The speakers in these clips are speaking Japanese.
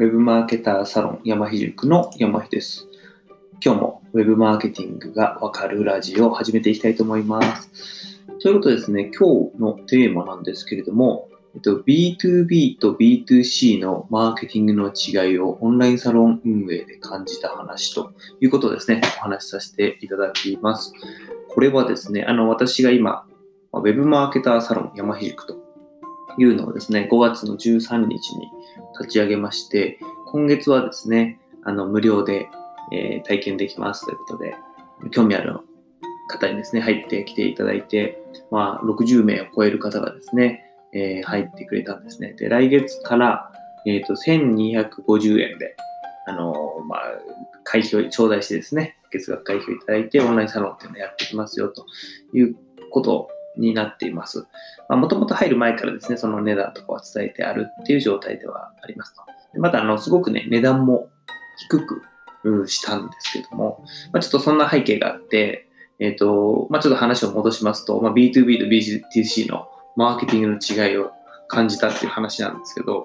ウェブマーケターサロン山ひ塾の山ひです。今日もウェブマーケティングがわかるラジオを始めていきたいと思います。ということでですね、今日のテーマなんですけれども、えっと、B2B と B2C のマーケティングの違いをオンラインサロン運営で感じた話ということですね、お話しさせていただきます。これはですね、あの、私が今、ウェブマーケターサロン山ひ塾というのをですね、5月の13日に立ち上げまして、今月はですね、あの、無料で、えー、体験できますということで、興味ある方にですね、入ってきていただいて、まあ、60名を超える方がですね、えー、入ってくれたんですね。で、来月から、えっ、ー、と、1250円で、あのー、まあ、会費を頂戴してですね、月額会費をいただいて、オンラインサロンっていうのをやっていきますよ、ということをになっています。もともと入る前からですね、その値段とかは伝えてあるっていう状態ではありますと。また、あの、すごくね、値段も低くしたんですけども、まあ、ちょっとそんな背景があって、えっ、ー、と、まあ、ちょっと話を戻しますと、まあ、B2B と B2C のマーケティングの違いを感じたっていう話なんですけど、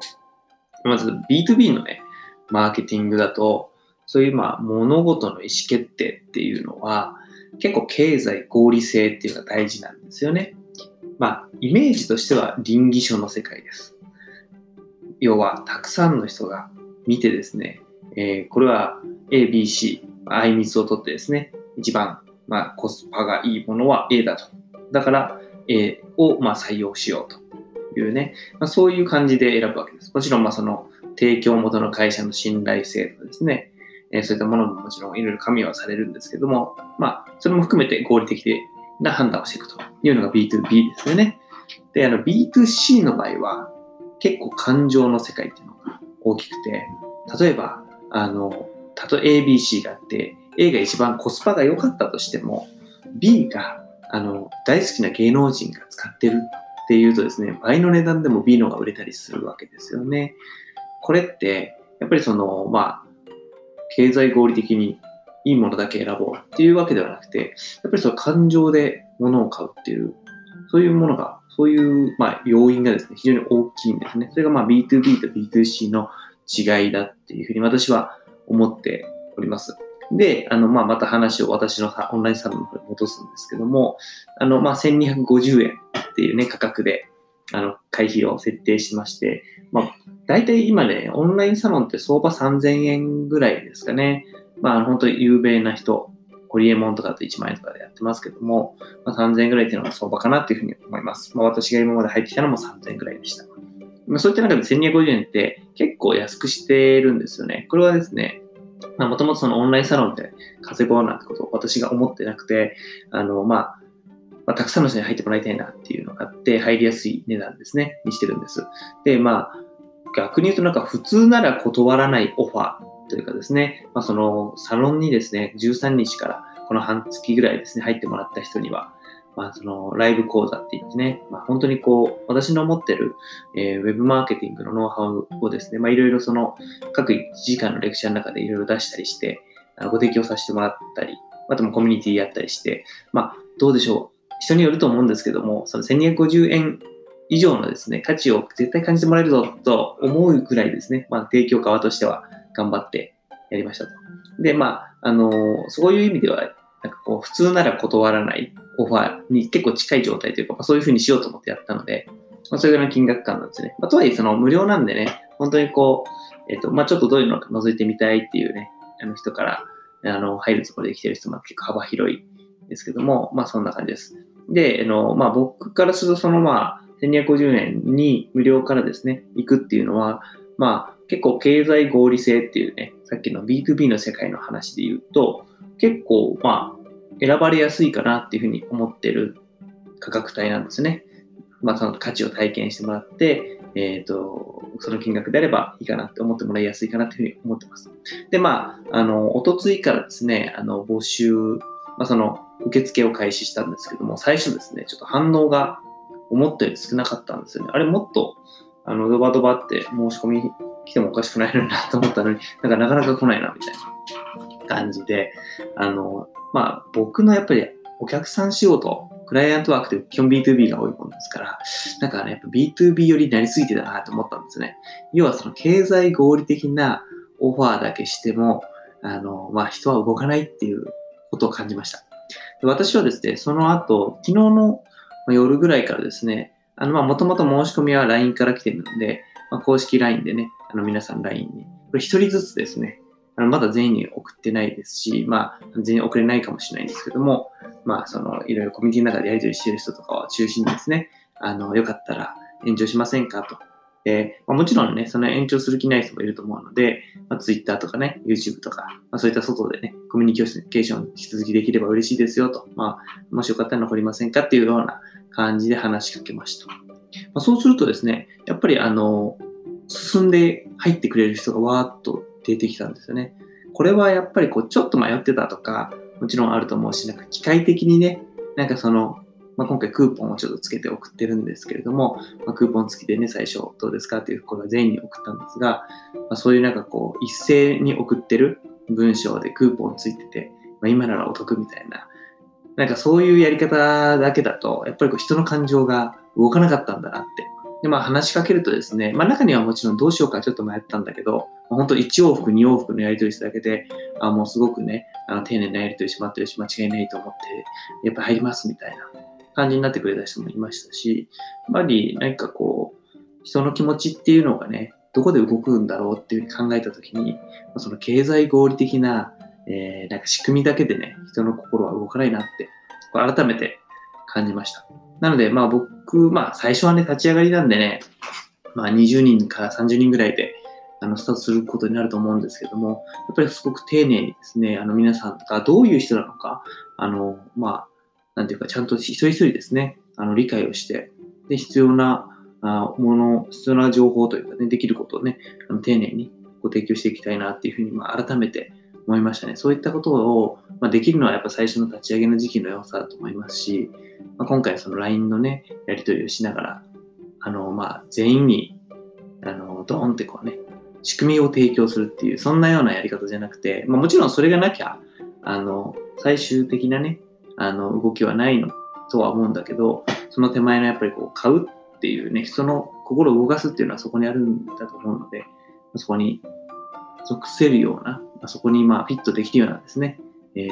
まず B2B のね、マーケティングだと、そういうまあ物事の意思決定っていうのは、結構経済合理性っていうのが大事なんですよね。まあ、イメージとしては倫理書の世界です。要は、たくさんの人が見てですね、えー、これは A、B、C、あいみつを取ってですね、一番、まあ、コスパがいいものは A だと。だから、A を、まあ、採用しようというね、まあ、そういう感じで選ぶわけです。もちろん、まあ、その、提供元の会社の信頼性とかですね、え、そういったものももちろんいろいろ加味はされるんですけども、まあ、それも含めて合理的な判断をしていくというのが B2B ですよね。で、あの B2C の場合は結構感情の世界っていうのが大きくて、例えば、あの、たと ABC があって、A が一番コスパが良かったとしても、B があの大好きな芸能人が使ってるっていうとですね、倍の値段でも B のが売れたりするわけですよね。これって、やっぱりその、まあ、経済合理的にいいものだけ選ぼうっていうわけではなくて、やっぱりその感情で物を買うっていう、そういうものが、そういう、まあ、要因がですね、非常に大きいんですね。それがまあ B2B と B2C の違いだっていうふうに私は思っております。で、あの、まあ、また話を私のオンラインサロンの方に戻すんですけども、あの、まあ、1250円っていうね、価格で、あの、会費を設定しまして、まあ、大体今ね、オンラインサロンって相場3000円ぐらいですかね。まあ、本当に有名な人、ホリエモンとかだと1万円とかでやってますけども、まあ、3000円ぐらいっていうのが相場かなっていうふうに思います。まあ、私が今まで入ってきたのも3000円ぐらいでした。まあ、そういった中で1250円って結構安くしてるんですよね。これはですね、まあ、もともとそのオンラインサロンって稼ごうなんてことを私が思ってなくて、あの、まあ、まあ、たくさんの人に入ってもらいたいなっていうのがあって、入りやすい値段ですね、にしてるんです。で、まあ、逆に言うとなんか普通なら断らないオファーというかですね、まあ、そのサロンにですね、13日からこの半月ぐらいですね、入ってもらった人には、まあ、そのライブ講座って言ってね、まあ、本当にこう、私の持ってる、えー、ウェブマーケティングのノウハウをですね、まあ、いろいろその各1時間のレクチャーの中でいろいろ出したりして、ご提供させてもらったり、あともコミュニティやったりして、まあ、どうでしょう？人によると思うんですけども、その1250円以上のですね、価値を絶対感じてもらえるぞと思うくらいですね、まあ、提供側としては頑張ってやりましたと。で、まあ、あのー、そういう意味では、なんかこう、普通なら断らないオファーに結構近い状態というか、まあ、そういうふうにしようと思ってやったので、まあ、それぐらいの金額感なんですね。まあ、とはいえ、その無料なんでね、本当にこう、えっ、ー、と、まあ、ちょっとどういうのか覗いてみたいっていうね、あの人から、あの、入るつもりで来てる人も結構幅広いですけども、まあ、そんな感じです。で、あの、まあ、僕からすると、その、まあ、1250円に無料からですね、行くっていうのは、まあ、結構経済合理性っていうね、さっきの B2B の世界の話で言うと、結構、まあ、選ばれやすいかなっていうふうに思ってる価格帯なんですね。まあ、その価値を体験してもらって、えっ、ー、と、その金額であればいいかなって思ってもらいやすいかなっていうふうに思ってます。で、まあ、あの、おとついからですね、あの、募集、まあ、その、受付を開始したんですけども、最初ですね、ちょっと反応が思ったより少なかったんですよね。あれもっと、あの、ドバドバって申し込み来てもおかしくないのになと思ったのに、なんかなかなか来ないな、みたいな感じで、あの、まあ、僕のやっぱりお客さん仕事クライアントワークって基本 B2B が多いもんですから、なんかね、やっぱ B2B よりなりすぎてたなと思ったんですね。要はその経済合理的なオファーだけしても、あの、まあ、人は動かないっていうことを感じました。で私はですね、その後、昨日の夜ぐらいからですね、あの、ま、もともと申し込みは LINE から来てるので、まあ、公式 LINE でね、あの、皆さん LINE に、これ一人ずつですね、あの、まだ全員に送ってないですし、まあ、全員送れないかもしれないんですけども、まあ、その、いろいろコミュニティの中でやり取りしてる人とかを中心にですね、あの、よかったら延長しませんかと。で、まあ、もちろんね、その延長する気ない人もいると思うので、まあ、Twitter とかね、YouTube とか、まあ、そういった外でね、コミュニケーション引き続きできれば嬉しいですよと。まあ、もしよかったら残りませんかっていうような感じで話しかけました。まあ、そうするとですね、やっぱりあの、進んで入ってくれる人がわーっと出てきたんですよね。これはやっぱりこう、ちょっと迷ってたとか、もちろんあると思うし、なんか機械的にね、なんかその、まあ、今回クーポンをちょっとつけて送ってるんですけれども、まあ、クーポン付きでね、最初どうですかっていうとこれは全員に送ったんですが、まあ、そういうなんかこう、一斉に送ってる文章でクーポンついてて、まあ、今ならお得みたいな、なんかそういうやり方だけだと、やっぱりこう人の感情が動かなかったんだなって。で、まあ話しかけるとですね、まあ中にはもちろんどうしようかちょっと迷ったんだけど、本当1往復、2往復のやり取りしただけで、あもうすごくね、あの丁寧なやり取りしまってるし、間違いないと思って、やっぱ入りますみたいな感じになってくれた人もいましたし、やっぱり何かこう、人の気持ちっていうのがね、どこで動くんだろうっていうふうに考えたときに、その経済合理的な、えー、なんか仕組みだけでね、人の心は動かないなって、これ改めて感じました。なので、まあ僕、まあ最初はね、立ち上がりなんでね、まあ20人から30人ぐらいで、あの、スタートすることになると思うんですけども、やっぱりすごく丁寧にですね、あの皆さんがどういう人なのか、あの、まあ、なんていうか、ちゃんと一人一人ですね、あの、理解をして、で、必要なあもの、必要な情報というかね、できることをね、あの丁寧にご提供していきたいなっていうふうに、まあ、改めて思いましたね。そういったことを、まあ、できるのはやっぱ最初の立ち上げの時期の良さだと思いますし、まあ、今回その LINE のね、やり取りをしながら、あの、まあ、全員に、あの、ドーンってこうね、仕組みを提供するっていう、そんなようなやり方じゃなくて、まあ、もちろんそれがなきゃ、あの、最終的なね、あの、動きはないのとは思うんだけど、その手前のやっぱりこう、買うっていうね、人の心を動かすっていうのはそこにあるんだと思うので、そこに属せるような、そこにまあフィットできるようなですね、えー、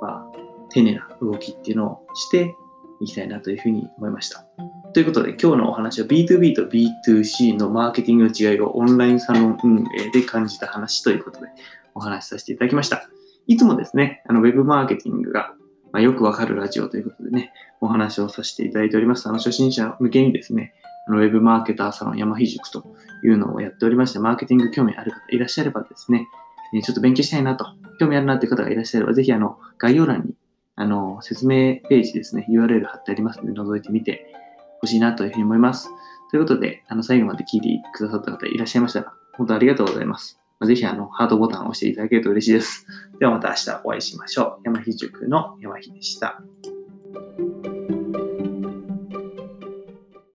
まあ、丁寧な動きっていうのをしていきたいなというふうに思いました。ということで今日のお話は B2B と B2C のマーケティングの違いをオンラインサロン運営で感じた話ということでお話しさせていただきました。いつもですね、あのウェブマーケティングがまあ、よくわかるラジオということでね、お話をさせていただいております。あの、初心者向けにですね、ウェブマーケターサロン山ひ塾というのをやっておりまして、マーケティング興味ある方いらっしゃればですね、ちょっと勉強したいなと、興味あるなという方がいらっしゃれば、ぜひあの、概要欄にあの、説明ページですね、URL 貼ってありますので、覗いてみてほしいなというふうに思います。ということで、あの、最後まで聞いてくださった方いらっしゃいましたら、本当ありがとうございます。ぜひあの、ハートボタンを押していただけると嬉しいです。ではまた明日お会いしましょう。山ひ塾の山ひでした。